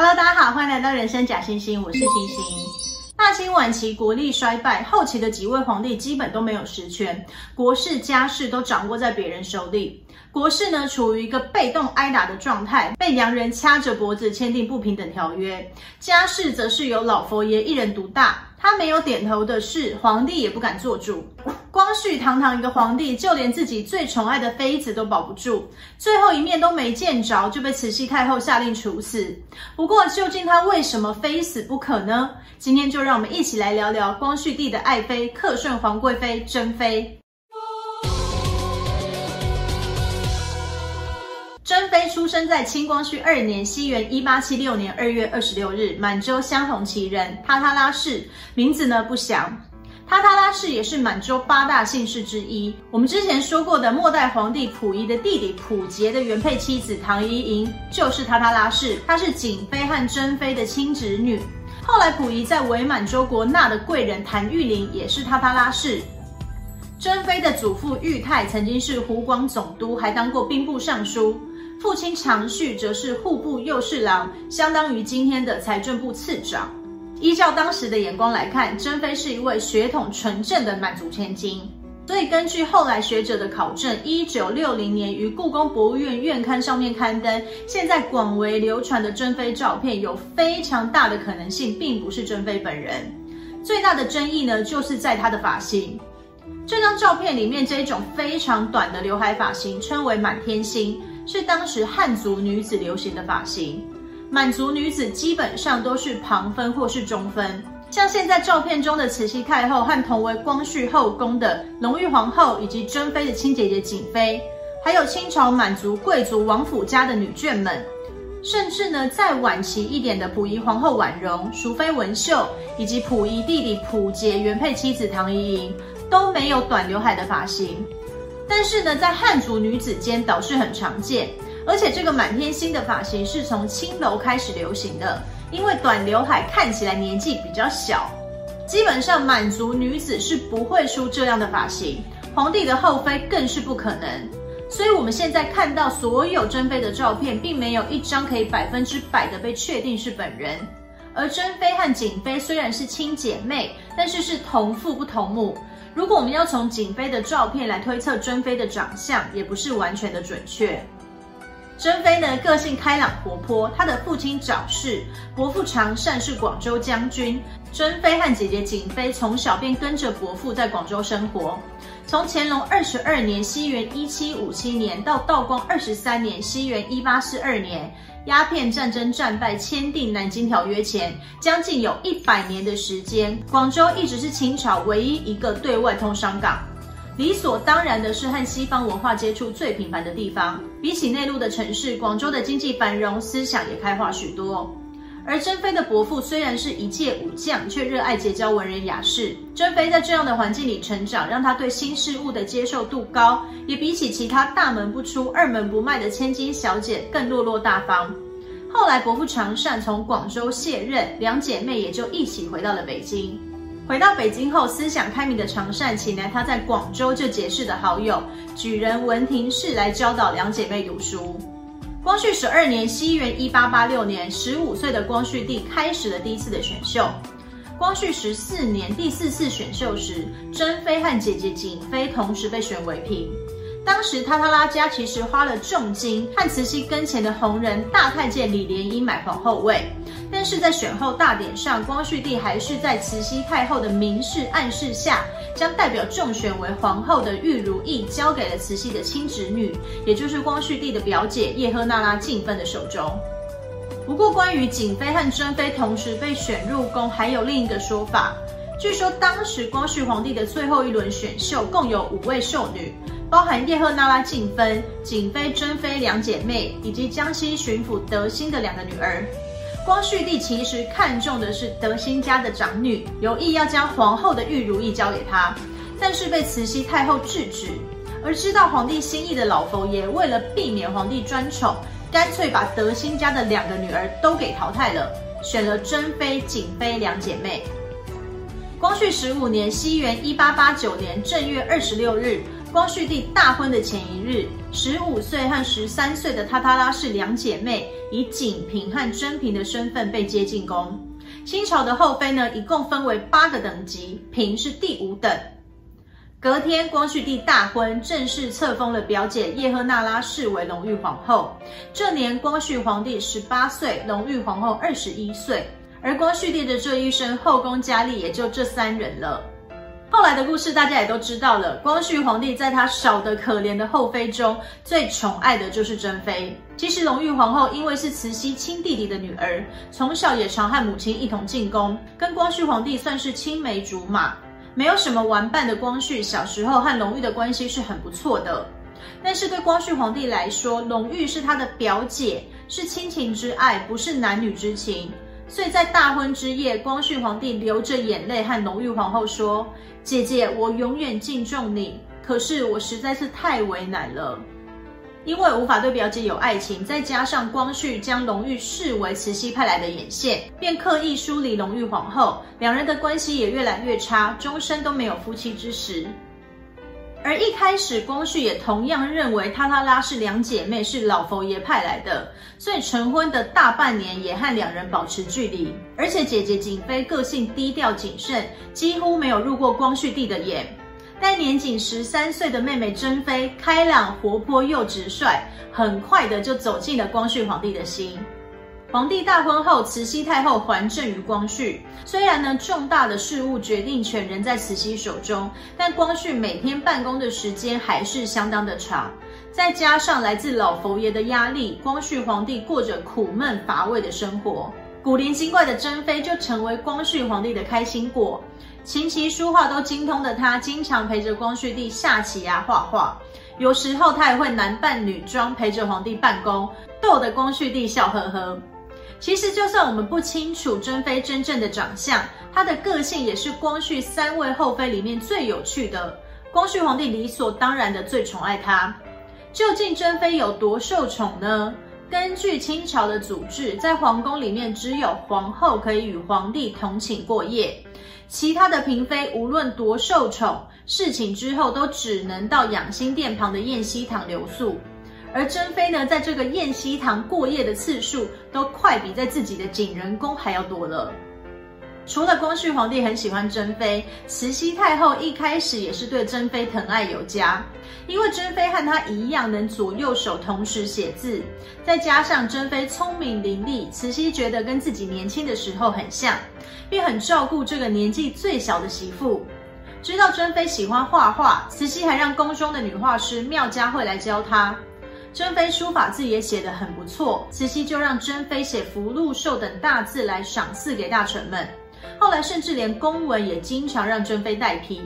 Hello，大家好，欢迎来到人生假星星，我是星星。大清晚期国力衰败，后期的几位皇帝基本都没有实权，国事家事都掌握在别人手里。国事呢，处于一个被动挨打的状态，被洋人掐着脖子签订不平等条约；家事则是由老佛爷一人独大，他没有点头的事，皇帝也不敢做主。光绪堂堂一个皇帝，就连自己最宠爱的妃子都保不住，最后一面都没见着，就被慈禧太后下令处死。不过，究竟他为什么非死不可呢？今天就让我们一起来聊聊光绪帝的爱妃克顺皇贵妃珍妃。出生在清光绪二年，西元一八七六年二月二十六日，满洲镶红旗人，塔塔拉氏，名字呢不详。塔塔拉氏也是满洲八大姓氏之一。我们之前说过的末代皇帝溥仪的弟弟溥杰的原配妻子唐怡莹就是塔塔拉氏，她是景妃和珍妃的亲侄女。后来溥仪在伪满洲国纳的贵人谭玉麟也是塔塔拉氏。珍妃的祖父裕泰曾经是湖广总督，还当过兵部尚书。父亲常煦则是户部右侍郎，相当于今天的财政部次长。依照当时的眼光来看，珍妃是一位血统纯正的满族千金。所以根据后来学者的考证，一九六零年于故宫博物院院刊上面刊登，现在广为流传的珍妃照片，有非常大的可能性并不是珍妃本人。最大的争议呢，就是在她的发型。这张照片里面这一种非常短的刘海发型，称为满天星，是当时汉族女子流行的发型。满族女子基本上都是旁分或是中分，像现在照片中的慈禧太后和同为光绪后宫的隆裕皇后，以及珍妃的亲姐姐瑾妃，还有清朝满族贵族王府家的女眷们，甚至呢再晚期一点的溥仪皇后婉容、淑妃文秀，以及溥仪弟弟溥杰原配妻子唐怡瀛，都没有短刘海的发型，但是呢在汉族女子间倒是很常见。而且这个满天星的发型是从青楼开始流行的，因为短刘海看起来年纪比较小，基本上满族女子是不会梳这样的发型，皇帝的后妃更是不可能。所以我们现在看到所有珍妃的照片，并没有一张可以百分之百的被确定是本人。而珍妃和瑾妃虽然是亲姐妹，但是是同父不同母。如果我们要从瑾妃的照片来推测珍妃的长相，也不是完全的准确。珍妃呢，个性开朗活泼，她的父亲早逝，伯父常善是广州将军。珍妃和姐姐瑾妃从小便跟着伯父在广州生活。从乾隆二十二年（西元一七五七年）到道光二十三年（西元一八四二年），鸦片战争战败，签订南京条约前，将近有一百年的时间，广州一直是清朝唯一一个对外通商港。理所当然的是，和西方文化接触最频繁的地方。比起内陆的城市，广州的经济繁荣，思想也开化许多。而珍妃的伯父虽然是一介武将，却热爱结交文人雅士。珍妃在这样的环境里成长，让她对新事物的接受度高，也比起其他大门不出、二门不迈的千金小姐更落落大方。后来伯父常善从广州卸任，两姐妹也就一起回到了北京。回到北京后，思想开明的常善请来他在广州就结识的好友举人文廷式来教导两姐妹读书。光绪十二年（西元一八八六年），十五岁的光绪帝开始了第一次的选秀。光绪十四年第四次选秀时，珍妃和姐姐瑾妃同时被选为嫔。当时塔塔拉家其实花了重金和慈禧跟前的红人大太监李莲英买皇后位。但是在选后大典上，光绪帝还是在慈禧太后的明示暗示下，将代表中选为皇后的玉如意交给了慈禧的亲侄女，也就是光绪帝的表姐叶赫那拉静芬的手中。不过，关于瑾妃和珍妃同时被选入宫，还有另一个说法。据说当时光绪皇帝的最后一轮选秀共有五位秀女，包含叶赫那拉静芬、瑾妃、珍妃两姐妹，以及江西巡抚德兴的两个女儿。光绪帝其实看中的是德兴家的长女，有意要将皇后的玉如意交给她，但是被慈禧太后制止。而知道皇帝心意的老佛爷，为了避免皇帝专宠，干脆把德兴家的两个女儿都给淘汰了，选了珍妃、瑾妃两姐妹。光绪十五年（西元一八八九年）正月二十六日，光绪帝大婚的前一日，十五岁和十三岁的塔塔拉氏两姐妹以景嫔和珍嫔的身份被接进宫。清朝的后妃呢，一共分为八个等级，嫔是第五等。隔天，光绪帝大婚，正式册封了表姐叶赫那拉氏为隆裕皇后。这年，光绪皇帝十八岁，隆裕皇后二十一岁。而光绪帝的这一生，后宫佳丽也就这三人了。后来的故事大家也都知道了。光绪皇帝在他少得可怜的后妃中，最宠爱的就是珍妃。其实，隆裕皇后因为是慈禧亲弟弟的女儿，从小也常和母亲一同进宫，跟光绪皇帝算是青梅竹马。没有什么玩伴的光绪，小时候和隆裕的关系是很不错的。但是对光绪皇帝来说，隆裕是他的表姐，是亲情之爱，不是男女之情。所以在大婚之夜，光绪皇帝流着眼泪和隆裕皇后说：“姐姐，我永远敬重你，可是我实在是太为难了。”因为无法对表姐有爱情，再加上光绪将隆裕视为慈禧派来的眼线，便刻意疏离隆裕皇后，两人的关系也越来越差，终身都没有夫妻之实。而一开始，光绪也同样认为塔塔拉是两姐妹是老佛爷派来的，所以成婚的大半年也和两人保持距离。而且姐姐景妃个性低调谨慎，几乎没有入过光绪帝的眼。但年仅十三岁的妹妹珍妃开朗活泼又直率，很快的就走进了光绪皇帝的心。皇帝大婚后，慈禧太后还政于光绪。虽然呢，重大的事务决定权仍在慈禧手中，但光绪每天办公的时间还是相当的长。再加上来自老佛爷的压力，光绪皇帝过着苦闷乏味的生活。古灵精怪的珍妃就成为光绪皇帝的开心果。琴棋书画都精通的他，经常陪着光绪帝下棋呀、画画。有时候他也会男扮女装陪着皇帝办公，逗得光绪帝笑呵呵。其实，就算我们不清楚珍妃真正的长相，她的个性也是光绪三位后妃里面最有趣的。光绪皇帝理所当然的最宠爱她。究竟珍妃有多受宠呢？根据清朝的祖制，在皇宫里面只有皇后可以与皇帝同寝过夜。其他的嫔妃无论多受宠，侍寝之后都只能到养心殿旁的宴西堂留宿。而珍妃呢，在这个宴曦堂过夜的次数，都快比在自己的景仁宫还要多了。除了光绪皇帝很喜欢珍妃，慈禧太后一开始也是对珍妃疼爱有加。因为珍妃和她一样能左右手同时写字，再加上珍妃聪明伶俐，慈禧觉得跟自己年轻的时候很像。并很照顾这个年纪最小的媳妇。知道珍妃喜欢画画，慈禧还让宫中的女画师妙佳惠来教她。珍妃书法字也写得很不错，慈禧就让珍妃写福禄寿等大字来赏赐给大臣们。后来甚至连公文也经常让珍妃代批。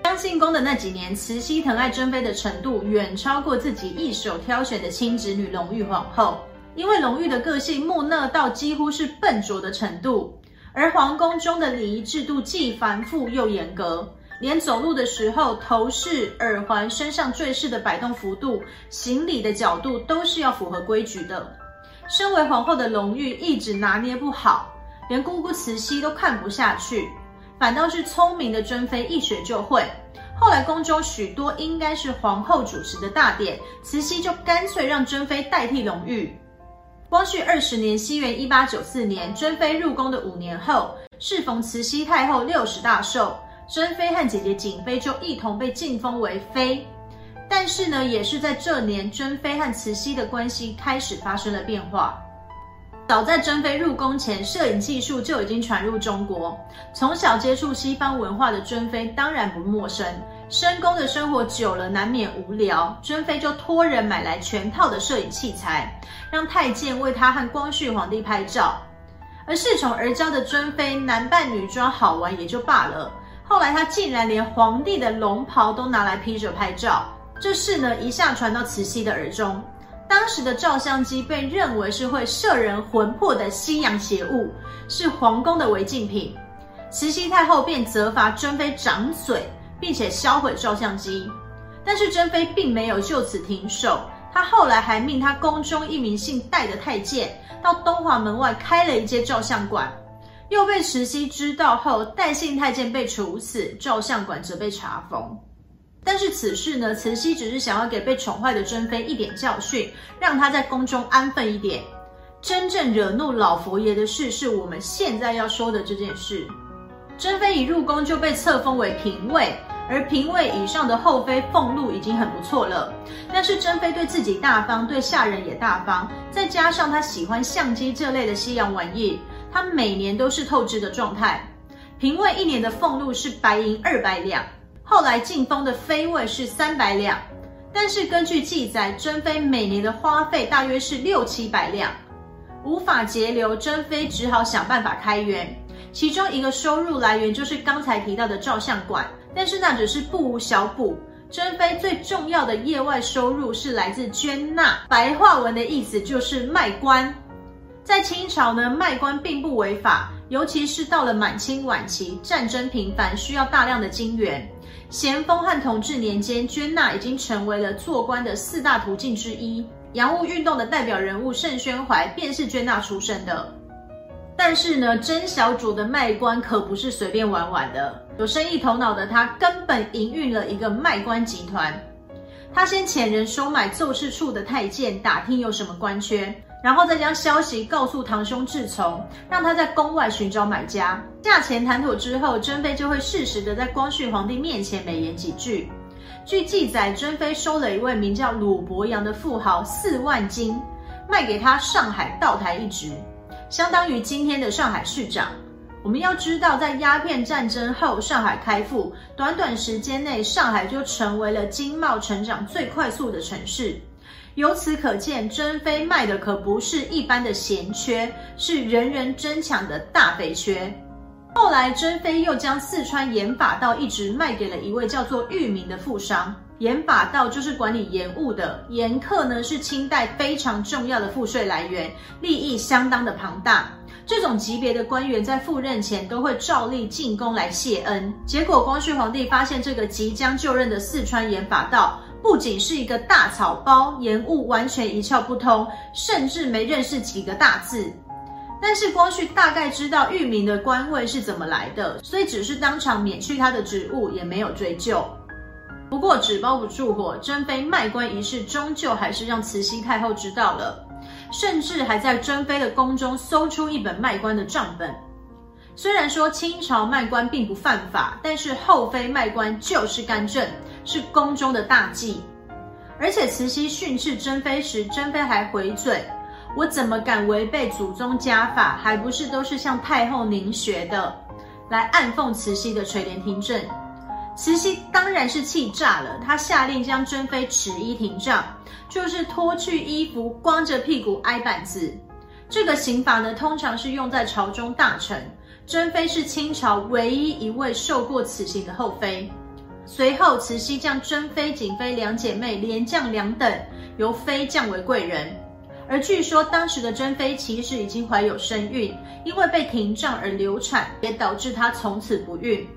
刚进宫的那几年，慈禧疼爱珍妃的程度远超过自己一手挑选的亲侄女隆裕皇后，因为隆裕的个性木讷到几乎是笨拙的程度。而皇宫中的礼仪制度既繁复又严格，连走路的时候，头饰、耳环、身上坠饰的摆动幅度、行礼的角度都是要符合规矩的。身为皇后的隆裕一直拿捏不好，连姑姑慈禧都看不下去，反倒是聪明的珍妃一学就会。后来宫中许多应该是皇后主持的大典，慈禧就干脆让珍妃代替隆裕。光绪二十年，西元一八九四年，珍妃入宫的五年后，适逢慈禧太后六十大寿，珍妃和姐姐景妃就一同被晋封为妃。但是呢，也是在这年，珍妃和慈禧的关系开始发生了变化。早在珍妃入宫前，摄影技术就已经传入中国。从小接触西方文化的珍妃当然不陌生。深宫的生活久了，难免无聊。珍妃就托人买来全套的摄影器材，让太监为她和光绪皇帝拍照。而恃宠而骄的珍妃，男扮女装好玩也就罢了，后来他竟然连皇帝的龙袍都拿来披着拍照。这事呢，一下传到慈禧的耳中。当时的照相机被认为是会摄人魂魄的西洋邪物，是皇宫的违禁品。慈禧太后便责罚珍妃掌嘴。并且销毁照相机，但是珍妃并没有就此停手，她后来还命她宫中一名姓戴的太监到东华门外开了一间照相馆，又被慈禧知道后，代姓太监被处死，照相馆则被查封。但是此事呢，慈禧只是想要给被宠坏的珍妃一点教训，让她在宫中安分一点。真正惹怒老佛爷的事，是我们现在要说的这件事。珍妃一入宫就被册封为嫔位，而嫔位以上的后妃俸禄已经很不错了。但是珍妃对自己大方，对下人也大方，再加上她喜欢相机这类的西洋玩意，她每年都是透支的状态。嫔位一年的俸禄是白银二百两，后来进封的妃位是三百两，但是根据记载，珍妃每年的花费大约是六七百两。无法节流，珍妃只好想办法开源。其中一个收入来源就是刚才提到的照相馆，但是那只是不无小补。珍妃最重要的业外收入是来自捐纳，白话文的意思就是卖官。在清朝呢，卖官并不违法，尤其是到了满清晚期，战争频繁，需要大量的金元。咸丰和同治年间，捐纳已经成为了做官的四大途径之一。洋务运动的代表人物盛宣怀便是捐纳出身的，但是呢，曾小主的卖官可不是随便玩玩的。有生意头脑的他，根本营运了一个卖官集团。他先遣人收买奏事处的太监，打听有什么官缺，然后再将消息告诉堂兄志从，让他在宫外寻找买家。价钱谈妥之后，珍妃就会适时的在光绪皇帝面前美言几句。据记载，珍妃收了一位名叫鲁伯阳的富豪四万金，卖给他上海道台一职，相当于今天的上海市长。我们要知道，在鸦片战争后，上海开埠，短短时间内，上海就成为了经贸成长最快速的城市。由此可见，珍妃卖的可不是一般的闲缺，是人人争抢的大肥缺。后来，珍妃又将四川盐法道一职卖给了一位叫做裕民的富商。盐法道就是管理盐务的，盐课呢是清代非常重要的赋税来源，利益相当的庞大。这种级别的官员在赴任前都会照例进宫来谢恩。结果，光绪皇帝发现这个即将就任的四川盐法道不仅是一个大草包，盐务完全一窍不通，甚至没认识几个大字。但是光绪大概知道裕民的官位是怎么来的，所以只是当场免去他的职务，也没有追究。不过纸包不住火，珍妃卖官一事终究还是让慈禧太后知道了，甚至还在珍妃的宫中搜出一本卖官的账本。虽然说清朝卖官并不犯法，但是后妃卖官就是干政，是宫中的大忌。而且慈禧训斥珍妃时，珍妃还回嘴。我怎么敢违背祖宗家法？还不是都是向太后您学的，来暗讽慈禧的垂帘听政。慈禧当然是气炸了，她下令将珍妃褫衣廷杖，就是脱去衣服，光着屁股挨板子。这个刑罚呢，通常是用在朝中大臣。珍妃是清朝唯一一位受过此刑的后妃。随后，慈禧将珍妃、瑾妃两姐妹连降两等，由妃降为贵人。而据说当时的珍妃其实已经怀有身孕，因为被廷杖而流产，也导致她从此不孕。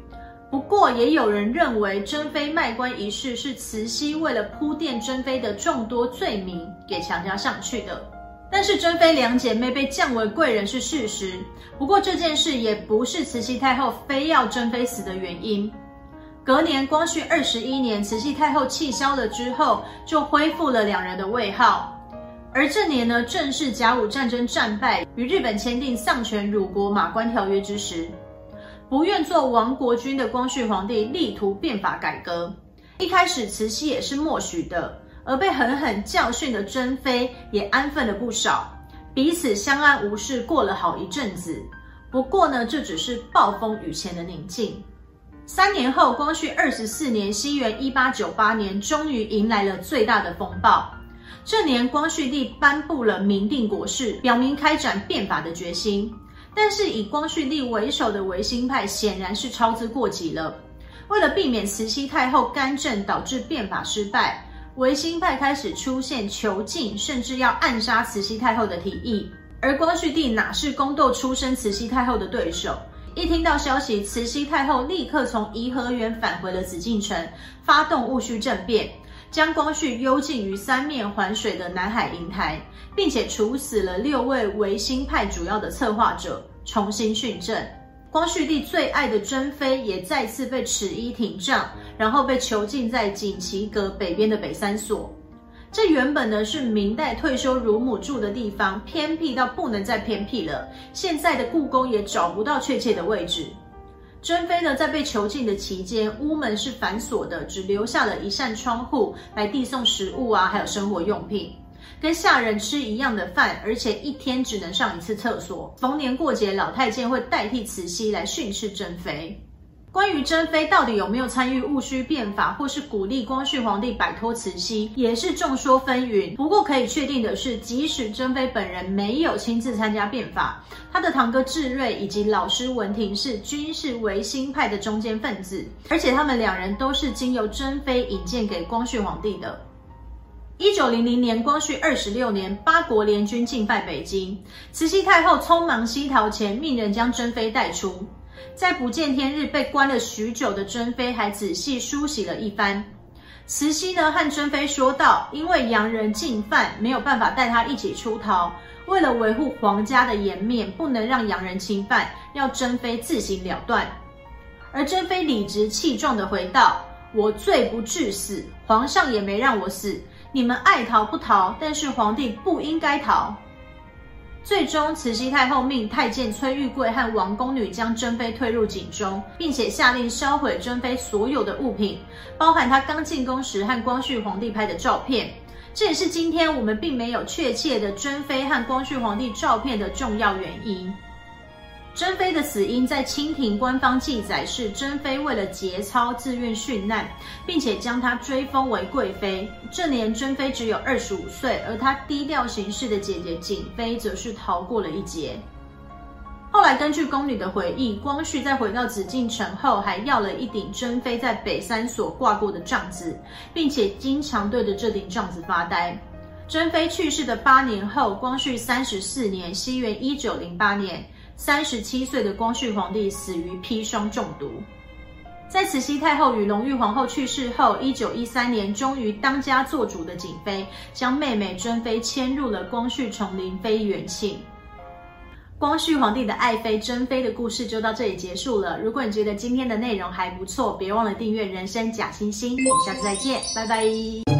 不过也有人认为珍妃卖官一事是慈禧为了铺垫珍妃的众多罪名给强加上去的。但是珍妃两姐妹被降为贵人是事实。不过这件事也不是慈禧太后非要珍妃死的原因。隔年光绪二十一年，慈禧太后气消了之后，就恢复了两人的位号。而这年呢，正是甲午战争战败，与日本签订丧权辱国马关条约之时，不愿做亡国君的光绪皇帝力图变法改革。一开始慈禧也是默许的，而被狠狠教训的珍妃也安分了不少，彼此相安无事过了好一阵子。不过呢，这只是暴风雨前的宁静。三年后，光绪二十四年（西元一八九八年），终于迎来了最大的风暴。这年，光绪帝颁布了明定国事，表明开展变法的决心。但是，以光绪帝为首的维新派显然是操之过急了。为了避免慈禧太后干政导致变法失败，维新派开始出现囚禁甚至要暗杀慈禧太后的提议。而光绪帝哪是宫斗出身慈禧太后的对手？一听到消息，慈禧太后立刻从颐和园返回了紫禁城，发动戊戌政变。将光绪幽禁于三面环水的南海瀛台，并且处死了六位维新派主要的策划者，重新训政。光绪帝最爱的珍妃也再次被敕衣廷杖，然后被囚禁在锦旗阁北边的北三所。这原本呢是明代退休乳母住的地方，偏僻到不能再偏僻了。现在的故宫也找不到确切的位置。珍妃呢在被囚禁的期间，屋门是反锁的，只留下了一扇窗户来递送食物啊，还有生活用品，跟下人吃一样的饭，而且一天只能上一次厕所。逢年过节，老太监会代替慈禧来训斥珍妃。关于珍妃到底有没有参与戊戌变法，或是鼓励光绪皇帝摆脱慈禧，也是众说纷纭。不过可以确定的是，即使珍妃本人没有亲自参加变法，她的堂哥智瑞以及老师文廷式均是维新派的中坚分子，而且他们两人都是经由珍妃引荐给光绪皇帝的。一九零零年，光绪二十六年，八国联军进犯北京，慈禧太后匆忙西逃前，命人将珍妃带出。在不见天日被关了许久的珍妃，还仔细梳洗了一番。慈禧呢和珍妃说道：“因为洋人进犯，没有办法带她一起出逃。为了维护皇家的颜面，不能让洋人侵犯，要珍妃自行了断。”而珍妃理直气壮地回道：“我罪不至死，皇上也没让我死。你们爱逃不逃，但是皇帝不应该逃。”最终，慈禧太后命太监崔玉贵和王宫女将珍妃推入井中，并且下令销毁珍妃所有的物品，包含她刚进宫时和光绪皇帝拍的照片。这也是今天我们并没有确切的珍妃和光绪皇帝照片的重要原因。珍妃的死因在清廷官方记载是珍妃为了节操自愿殉难，并且将她追封为贵妃。这年珍妃只有二十五岁，而她低调行事的姐姐瑾妃则是逃过了一劫。后来根据宫女的回忆，光绪在回到紫禁城后，还要了一顶珍妃在北三所挂过的帐子，并且经常对着这顶帐子发呆。珍妃去世的八年后，光绪三十四年（西元一九零八年）。三十七岁的光绪皇帝死于砒霜中毒。在慈禧太后与隆裕皇后去世后，一九一三年，终于当家做主的瑾妃将妹妹珍妃迁入了光绪崇宁妃园庆。光绪皇帝的爱妃珍妃的故事就到这里结束了。如果你觉得今天的内容还不错，别忘了订阅人生假星星。我们下次再见，拜拜。